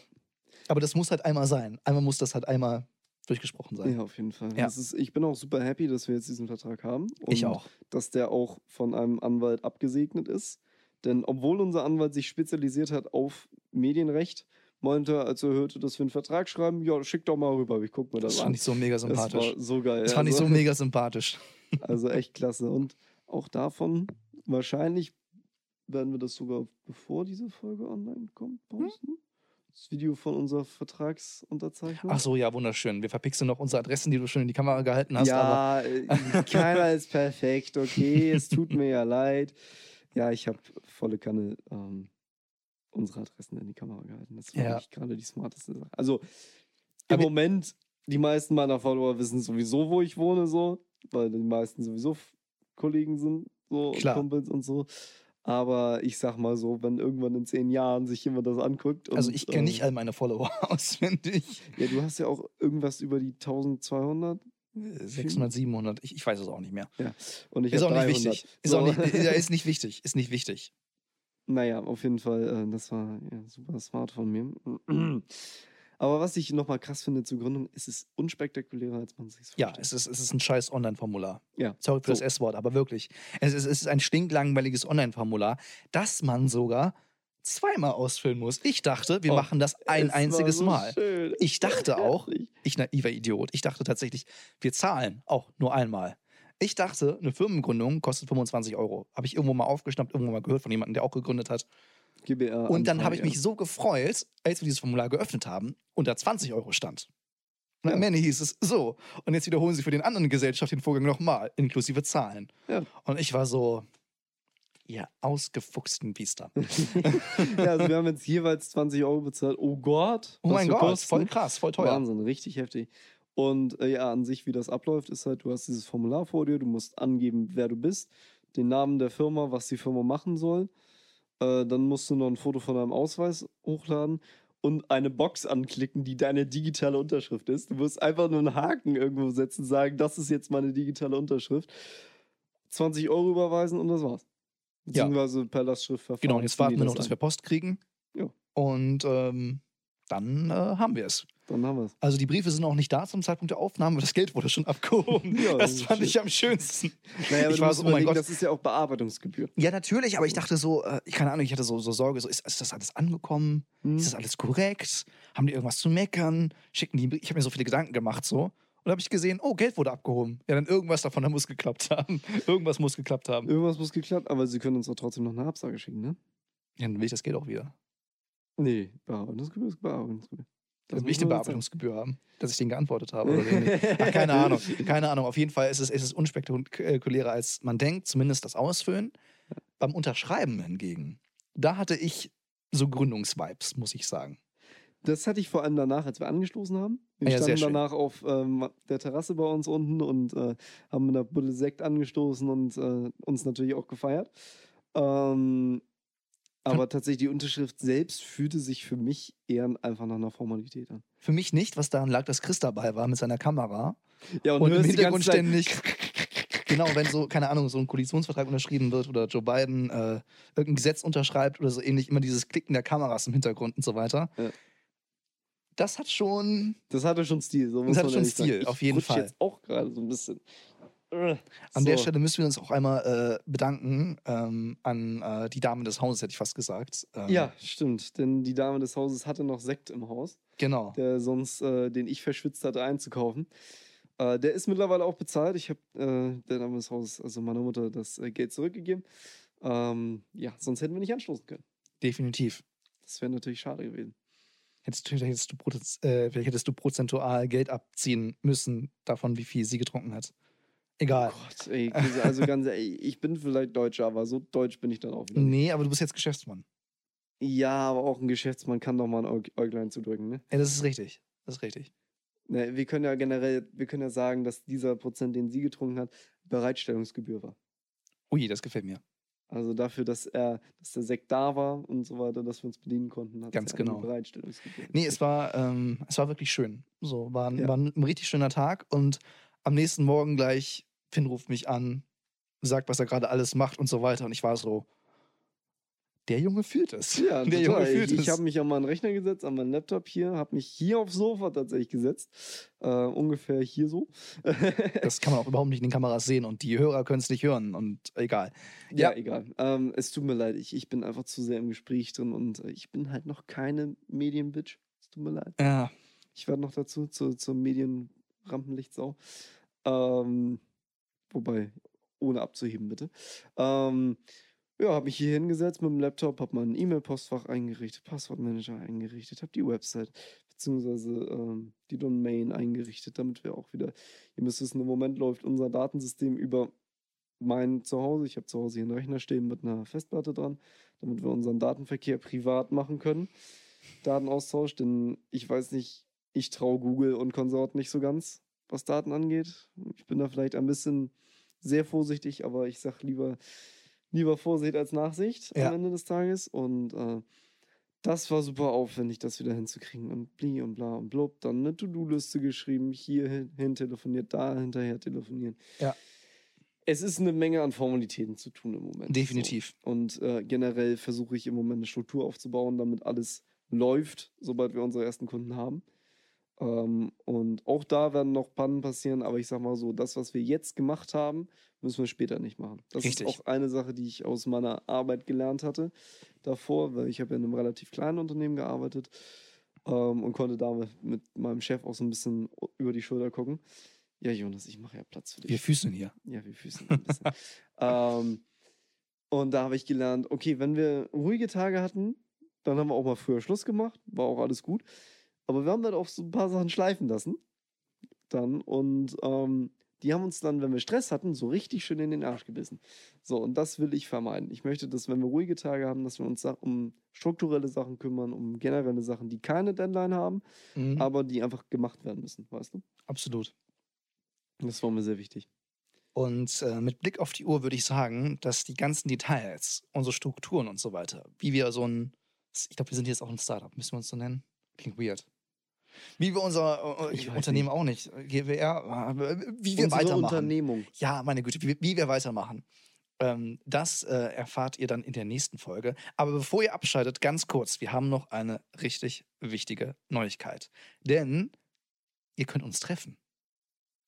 Aber das muss halt einmal sein. Einmal muss das halt einmal durchgesprochen sein. Ja, auf jeden Fall. Ja. Das ist, ich bin auch super happy, dass wir jetzt diesen Vertrag haben. Und Ich auch. Dass der auch von einem Anwalt abgesegnet ist. Denn obwohl unser Anwalt sich spezialisiert hat auf Medienrecht, meinte er, als er hörte, dass wir einen Vertrag schreiben, ja, schick doch mal rüber, ich guck mir das, Das an. fand ich so mega das sympathisch. war so geil. Das fand ich also, so mega sympathisch. also echt klasse. Und auch davon, wahrscheinlich werden wir das sogar, bevor diese Folge online kommt, Hm? Das Video von unserer Vertragsunterzeichnung. Ach so, ja, wunderschön. Wir verpixeln noch unsere Adressen, die du schon in die Kamera gehalten hast. Ja, äh, keiner ist perfekt, okay, es tut mir ja leid. Ja, ich habe volle Kanne ähm, unsere Adressen in die Kamera gehalten. Das war Ja. nicht gerade die smarteste Sache. Also im Aber- Moment, die meisten meiner Follower wissen sowieso, wo ich wohne, so, weil die meisten sowieso Kollegen sind, so und Klar. Kumpels und so. Aber ich sag mal so, wenn irgendwann in zehn Jahren sich jemand das anguckt. also und, ich kenne nicht äh, all meine Follower auswendig. Ja, du hast ja auch irgendwas über die 1200 600, 700, ich, ich weiß es auch nicht mehr. und ich Ist auch nicht 300. wichtig. Ist, So. auch nicht, ja, ist nicht wichtig. Ist nicht wichtig. Naja, auf jeden Fall, äh, das war ja, super smart von mir. Aber was ich nochmal krass finde zur Gründung, es ist unspektakulärer, als man sich Ja, es ist, es ist ein scheiß Online-Formular. Ja, Sorry für so. das S-Wort, aber wirklich. Es ist, es ist ein stinklangweiliges Online-Formular, das man sogar zweimal ausfüllen muss. Ich dachte, wir Oh, machen das ein einziges so Mal. Schön. Ich dachte auch, ich naiver Idiot, ich dachte tatsächlich, wir zahlen auch nur einmal. Ich dachte, eine Firmengründung kostet 25 Euro. Habe ich irgendwo mal aufgeschnappt, irgendwo mal gehört von jemandem, der auch gegründet hat. GBR Und dann habe ich mich so gefreut, als wir dieses Formular geöffnet haben und da 20 Euro stand. Und am. Ende hieß es so. Und jetzt wiederholen sie für den anderen Gesellschaft den Vorgang nochmal, inklusive Zahlen. Ja. Und ich war so, ihr ausgefuchsten Biester. ja, also wir haben jetzt jeweils 20 Euro bezahlt. Oh Gott. Oh mein Gott, Kosten. voll krass, voll teuer. Wahnsinn, richtig heftig. Und äh, ja, an sich, wie das abläuft, ist halt, du hast dieses Formular vor dir, du musst angeben, wer du bist, den Namen der Firma, was die Firma machen soll. Äh, dann musst du noch ein Foto von deinem Ausweis hochladen und eine Box anklicken, die deine digitale Unterschrift ist. Du musst einfach nur einen Haken irgendwo setzen, sagen, das ist jetzt meine digitale Unterschrift. 20 Euro überweisen und das war's. Ja. Beziehungsweise per Lastschriftverfahren. Genau, jetzt warten wir noch, das dass wir Post kriegen. Ja. Und ähm, dann äh, haben wir es. Dann haben wir es. Also die Briefe sind noch nicht da zum Zeitpunkt der Aufnahme, aber das Geld wurde schon abgehoben. Ja, das fand schön. ich am schönsten. Naja, aber ich war so, oh mein Gott. das ist ja auch Bearbeitungsgebühr. Ja, natürlich, aber ich dachte so, äh, ich keine Ahnung, ich hatte so, so Sorge, so, ist, ist das alles angekommen? Hm. Ist das alles korrekt? Haben die irgendwas zu meckern? Schicken die, ich habe mir so viele Gedanken gemacht so. Und habe ich gesehen, oh, Geld wurde abgehoben. Ja, dann irgendwas davon da muss geklappt haben. irgendwas muss geklappt haben. Irgendwas muss geklappt, aber sie können uns doch trotzdem noch eine Absage schicken, ne? Ja, dann will ich das Geld auch wieder. Nee, Bearbeitungsgebühr ist Bearbeitungsgebühr. Will muss ich eine Bearbeitungsgebühr haben, dass ich den geantwortet habe. Oder. Ach, keine Ahnung. Keine Ahnung. Auf jeden Fall ist es, ist es unspektakulärer, als man denkt. Zumindest das Ausfüllen. Beim Unterschreiben hingegen, da hatte ich so Gründungsvibes, muss ich sagen. Das hatte ich vor allem danach, als wir angestoßen haben. Wir Ah ja, standen danach auf ähm, der Terrasse bei uns unten und äh, haben mit einer Bulle Sekt angestoßen und äh, uns natürlich auch gefeiert. Ähm, aber tatsächlich die Unterschrift selbst fühlte sich für mich eher einfach nach einer Formalität an. Für mich nicht, was daran lag, dass Chris dabei war mit seiner Kamera. Ja, Und, im hörst die Hintergrund ständig. genau, wenn so, keine Ahnung, so ein Koalitionsvertrag unterschrieben wird oder Joe Biden äh, irgendein Gesetz unterschreibt oder so ähnlich, immer dieses Klicken der Kameras im Hintergrund und so weiter. Ja. Das hat schon. Das hatte schon Stil. So muss hatte man schon sagen. Stil, Ich auf jeden rutsch Fall. jetzt auch gerade so ein bisschen. An der so. Stelle müssen wir uns auch einmal äh, bedanken ähm, an äh, die Dame des Hauses, hätte ich fast gesagt. Ähm, Ja, stimmt. Denn die Dame des Hauses hatte noch Sekt im Haus, Genau. der sonst, äh, den ich verschwitzt hatte, einzukaufen. Äh, der ist mittlerweile auch bezahlt. Ich habe äh, der Dame des Hauses, also meiner Mutter, das äh, Geld zurückgegeben. Ähm, ja, sonst hätten wir nicht anstoßen können. Definitiv. Das wäre natürlich schade gewesen. Hättest, vielleicht, hättest du, hättest du prozentual Geld abziehen müssen davon, wie viel sie getrunken hat. Egal. Gott, ey, also ganz ehrlich, ich bin vielleicht Deutscher, aber so deutsch bin ich dann auch wieder. Nee, aber du bist jetzt Geschäftsmann. Ja, aber auch ein Geschäftsmann kann doch mal ein Äug- Äuglein zudrücken, ne? Ja, das ist richtig. Das ist richtig. Ne, wir können ja generell, wir können ja sagen, dass dieser Prozent, den sie getrunken hat, Bereitstellungsgebühr war. Ui, das gefällt mir. Also dafür, dass er, dass der Sekt da war und so weiter, dass wir uns bedienen konnten, hat Ganz eine genau. Bereitstellungsgebühr. Nee, es war, ähm, es war wirklich schön. So, war, ein- Ja. war ein richtig schöner Tag und am nächsten Morgen gleich, Finn ruft mich an, sagt, was er gerade alles macht und so weiter. Und ich war so, der Junge fühlt es. Ja, der total. Junge fühlt Ich, es. ich habe mich an meinen Rechner gesetzt, an meinen Laptop hier, habe mich hier aufs Sofa tatsächlich gesetzt. Äh, ungefähr hier so. das kann man auch überhaupt nicht in den Kameras sehen und die Hörer können es nicht hören und egal. Ja, Ja. egal. Ähm, es tut mir leid, ich, ich bin einfach zu sehr im Gespräch drin und äh, ich bin halt noch keine Medienbitch. Es tut mir leid. Ja, Ich werde noch dazu, zu, zur Medienrampenlichtsau. Ähm, wobei, ohne abzuheben, bitte. Ähm, ja, habe mich hier hingesetzt mit dem Laptop, habe mein E-Mail-Postfach eingerichtet, Passwortmanager eingerichtet, habe die Website beziehungsweise ähm, die Domain eingerichtet, damit wir auch wieder, ihr müsst wissen, im Moment läuft unser Datensystem über mein Zuhause. Ich habe zu Hause hier einen Rechner stehen mit einer Festplatte dran, damit wir unseren Datenverkehr privat machen können. Datenaustausch, denn ich weiß nicht, ich traue Google und Konsort nicht so ganz, was Daten angeht. Ich bin da vielleicht ein bisschen sehr vorsichtig, aber ich sage lieber, lieber Vorsicht als Nachsicht Ja. am Ende des Tages. Und äh, das war super aufwendig, das wieder hinzukriegen. Und bli und bla und blub. Dann eine To-Do-Liste geschrieben, hier hin, hin telefoniert, da hinterher telefonieren. Ja. Es ist eine Menge an Formalitäten zu tun im Moment. definitiv. So. Und äh, generell versuche ich im Moment eine Struktur aufzubauen, damit alles läuft, sobald wir unsere ersten Kunden haben. Ähm, und auch da werden noch Pannen passieren, aber ich sag mal so, das, was wir jetzt gemacht haben, müssen wir später nicht machen. Das Richtig. ist auch eine Sache, die ich aus meiner Arbeit gelernt hatte davor, weil ich habe ja in einem relativ kleinen Unternehmen gearbeitet ähm, und konnte da mit, mit meinem Chef auch so ein bisschen über die Schulter gucken. Ja, Jonas, ich mache ja Platz für dich. Wir füßen hier. Ja, wir füßen ein bisschen. ähm, und da habe ich gelernt, okay, wenn wir ruhige Tage hatten, dann haben wir auch mal früher Schluss gemacht, war auch alles gut. Aber wir haben dann auch so ein paar Sachen schleifen lassen. Dann und ähm, die haben uns dann, wenn wir Stress hatten, so richtig schön in den Arsch gebissen. So, und das will ich vermeiden. Ich möchte, dass, wenn wir ruhige Tage haben, dass wir uns um strukturelle Sachen kümmern, um generelle Sachen, die keine Deadline haben, Mhm. aber die einfach gemacht werden müssen, weißt du? Absolut. Das war mir sehr wichtig. Und äh, mit Blick auf die Uhr würde ich sagen, dass die ganzen Details, unsere Strukturen und so weiter, wie wir so ein, ich glaube, wir sind jetzt auch ein Startup, müssen wir uns so nennen? Klingt weird. Wie wir unser äh, weiß Unternehmen auch nicht, äh, GWR, äh, wie wir Unsere weitermachen. Unternehmung. Ja, meine Güte, wie, wie wir weitermachen. Ähm, das äh, erfahrt ihr dann in der nächsten Folge. Aber bevor ihr abschaltet, ganz kurz, wir haben noch eine richtig wichtige Neuigkeit. Denn ihr könnt uns treffen.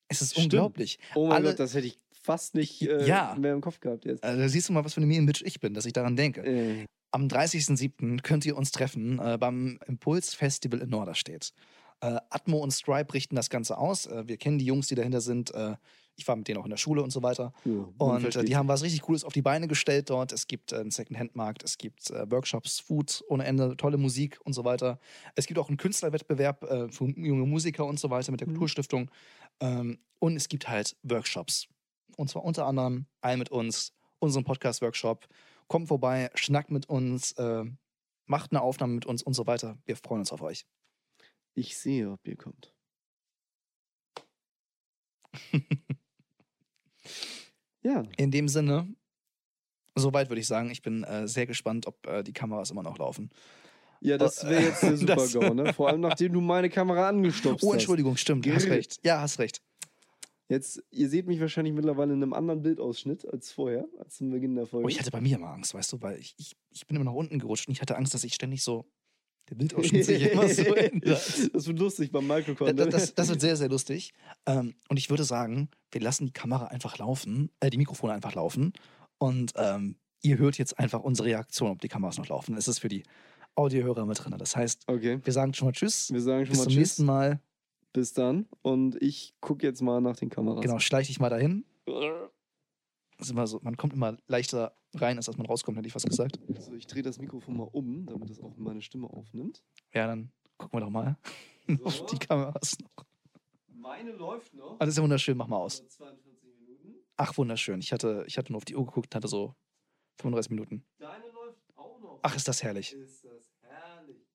Es ist Stimmt. unglaublich. Oh mein Alle- Gott, das hätte ich fast nicht äh, Ja. mehr im Kopf gehabt jetzt. Also, da siehst du mal, was für eine Medienbitch ich bin, dass ich daran denke. Äh, Am 30.07. könnt ihr uns treffen äh, beim Impuls Festival in Norderstedt. Äh, Atmo und Stripe richten das Ganze aus. Äh, wir kennen die Jungs, die dahinter sind. Äh, ich war mit denen auch in der Schule und so weiter. ja, Und äh, die haben was richtig Cooles auf die Beine gestellt dort. Es gibt äh, einen Second-Hand-Markt, es gibt äh, Workshops, Food ohne Ende, tolle Musik und so weiter. Es gibt auch einen Künstlerwettbewerb für junge Musiker und so weiter mit der Mhm. Kulturstiftung. Ähm, und es gibt halt Workshops. Und zwar unter anderem einen mit uns, unseren Podcast-Workshop. Kommt vorbei, schnackt mit uns, macht eine Aufnahme mit uns und so weiter. Wir freuen uns auf euch. Ich sehe, ob ihr kommt. ja, In dem Sinne, soweit würde ich sagen, ich bin äh, sehr gespannt, ob äh, die Kameras immer noch laufen. ja, das wäre jetzt der Das- Super-GAU, ne? Vor allem, nachdem du meine Kamera angestopft Oh, hast. Entschuldigung, stimmt, hast Grrr. recht. Ja, hast recht. Jetzt, ihr seht mich wahrscheinlich mittlerweile in einem anderen Bildausschnitt als vorher, als zum Beginn der Folge. Oh, ich hatte bei mir immer Angst, weißt du, weil ich, ich, ich bin immer nach unten gerutscht und ich hatte Angst, dass ich ständig so, der Bildausschnitt sich immer so ändert. Das wird lustig beim Microcon. da- ne? Das, das wird sehr, sehr lustig. Ähm, und ich würde sagen, wir lassen die Kamera einfach laufen, äh, die Mikrofone einfach laufen. Und ähm, ihr hört jetzt einfach unsere Reaktion, ob die Kameras noch laufen. Es ist für die Audiohörer mit drin. Das heißt, Okay, wir sagen schon mal Tschüss. wir sagen schon Bis mal zum Tschüss. nächsten Mal. Bis dann. Und ich gucke jetzt mal nach den Kameras. Genau, schleich dich mal dahin. So, man kommt immer leichter rein, als dass man rauskommt, hätte ich fast gesagt. Also ich drehe das Mikrofon mal um, damit es auch meine Stimme aufnimmt. Ja, dann gucken wir doch mal auf So. die Kameras noch. Meine läuft noch. Ah, das ist ja wunderschön, mach mal aus. 42 Minuten. Ach, wunderschön. Ich hatte, ich hatte nur auf die Uhr geguckt und hatte so 35 Minuten. Deine läuft auch noch. Ach, ist das herrlich. Ist das herrlich.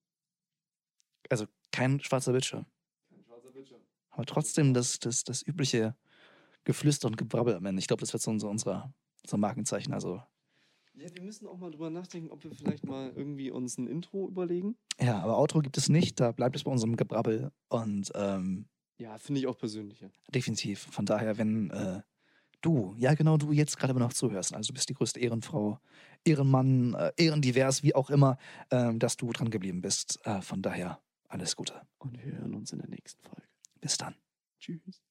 Also kein schwarzer Bildschirm. Kein schwarzer Bildschirm. Aber trotzdem das, das, das übliche Geflüster und Gebrabbel am Ende. Ich glaube, das wird so unser, unser, unser Markenzeichen. Also, Ja, wir müssen auch mal drüber nachdenken, ob wir vielleicht mal irgendwie uns ein Intro überlegen. ja, aber Outro gibt es nicht. Da bleibt es bei unserem Gebrabbel. Und ähm, Ja, finde ich auch persönlicher. definitiv. Von daher, wenn äh, du, ja genau du jetzt gerade immer noch zuhörst, also du bist die größte Ehrenfrau, Ehrenmann, äh, ehrendivers, wie auch immer, ähm, dass du dran geblieben bist. Äh, von daher, alles Gute. Und wir hören uns in der nächsten Folge. Bis dann. Tschüss.